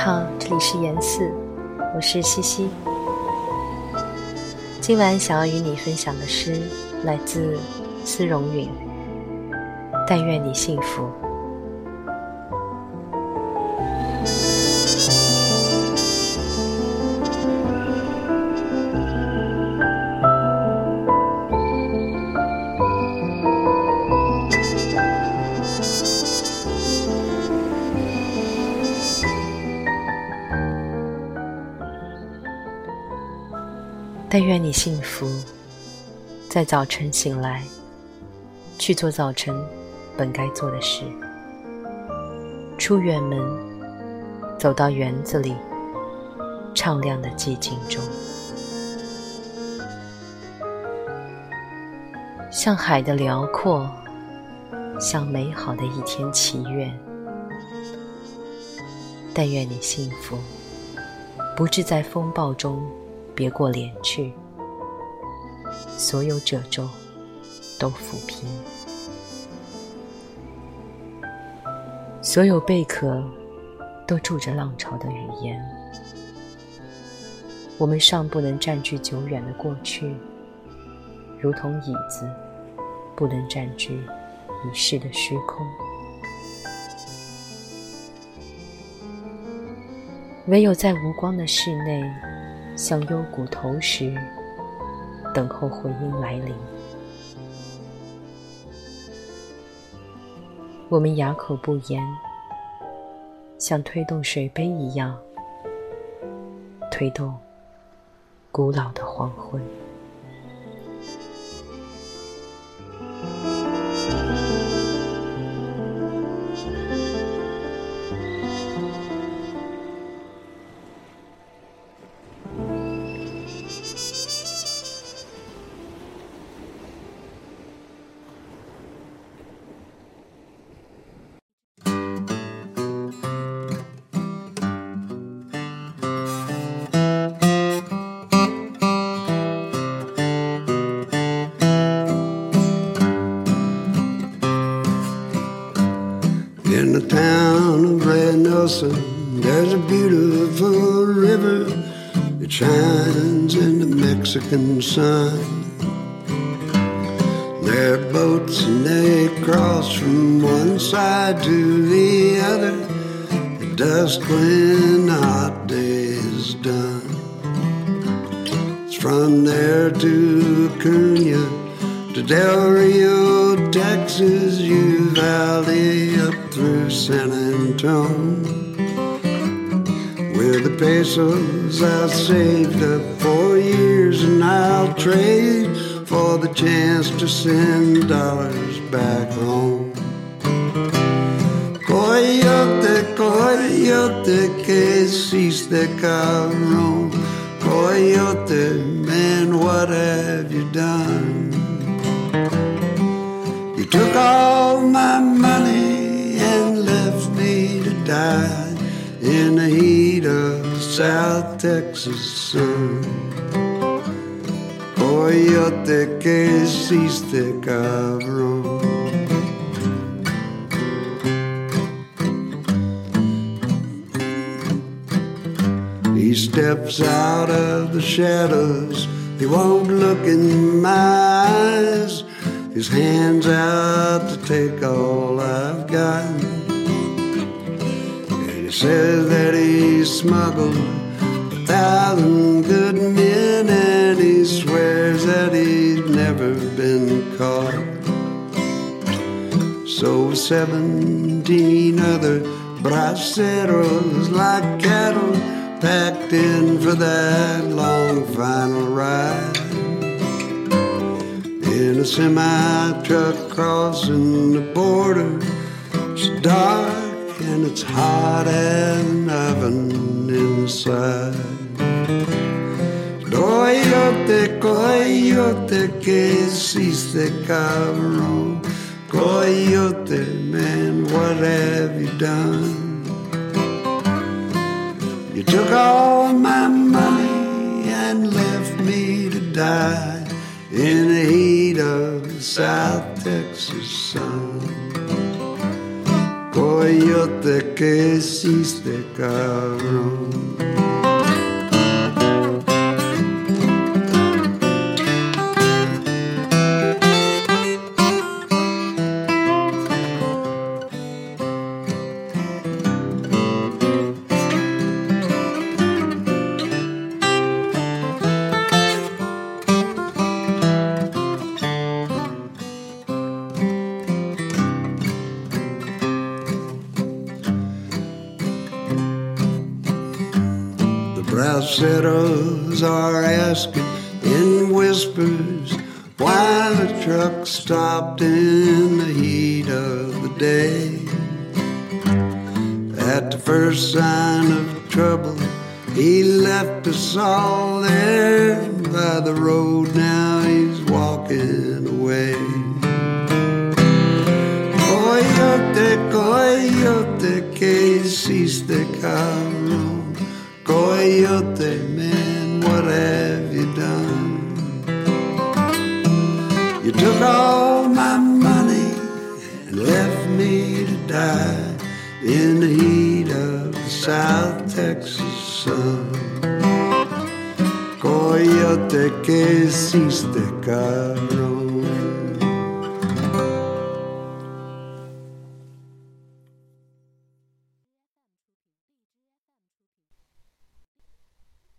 好，这里是言四，我是西西。今晚想要与你分享的诗来自司荣允，《但愿你幸福》。但愿你幸福，在早晨醒来，去做早晨本该做的事。出远门，走到园子里，敞亮的寂静中，向海的辽阔，向美好的一天祈愿。但愿你幸福，不致在风暴中。别过脸去，所有褶皱都抚平，所有贝壳都住着浪潮的语言。我们尚不能占据久远的过去，如同椅子不能占据已逝的虚空，唯有在无光的室内。向幽谷投石，等候回音来临。我们哑口不言，像推动水杯一样，推动古老的黄昏。In the town of Red Nelson, there's a beautiful river that shines in the Mexican sun. There are boats and they cross from one side to the other at dusk when the hot day is done. It's from there to Acuna to Del Rio, Texas, you valley up through San Antonio. With the pesos I saved up for years, and I'll trade for the chance to send dollars back home. Coyote, coyote, que hiciste cabrón. Coyote, man, what have you done? Took all my money and left me to die in the heat of the South Texas sun. Que hiciste cabrón. He steps out of the shadows. He won't look in my eyes. His hands out to take all I've got. And he says that he smuggled a thousand good men, and he swears that he's never been caught. So seventeen other braceros like cattle packed in for that long final ride. In a semi truck crossing the border, it's dark and it's hot as an oven inside. Coyote, coyote, que hiciste cabrón. Coyote, man, what have you done? You took all my money and left me to die in the heat of the South Texas sun. Coyote. Que hiciste, cabrón. Braceros are asking in whispers why the truck stopped in the heat of the day. At the first sign of trouble, he left us all there by the road. Now he's walking away. Coyote, coyote, que hiciste, cabrón. Coyote man, what have you done? You took all my money and left me to die in the heat of the South Texas sun. Coyote, que hiciste, cabrón?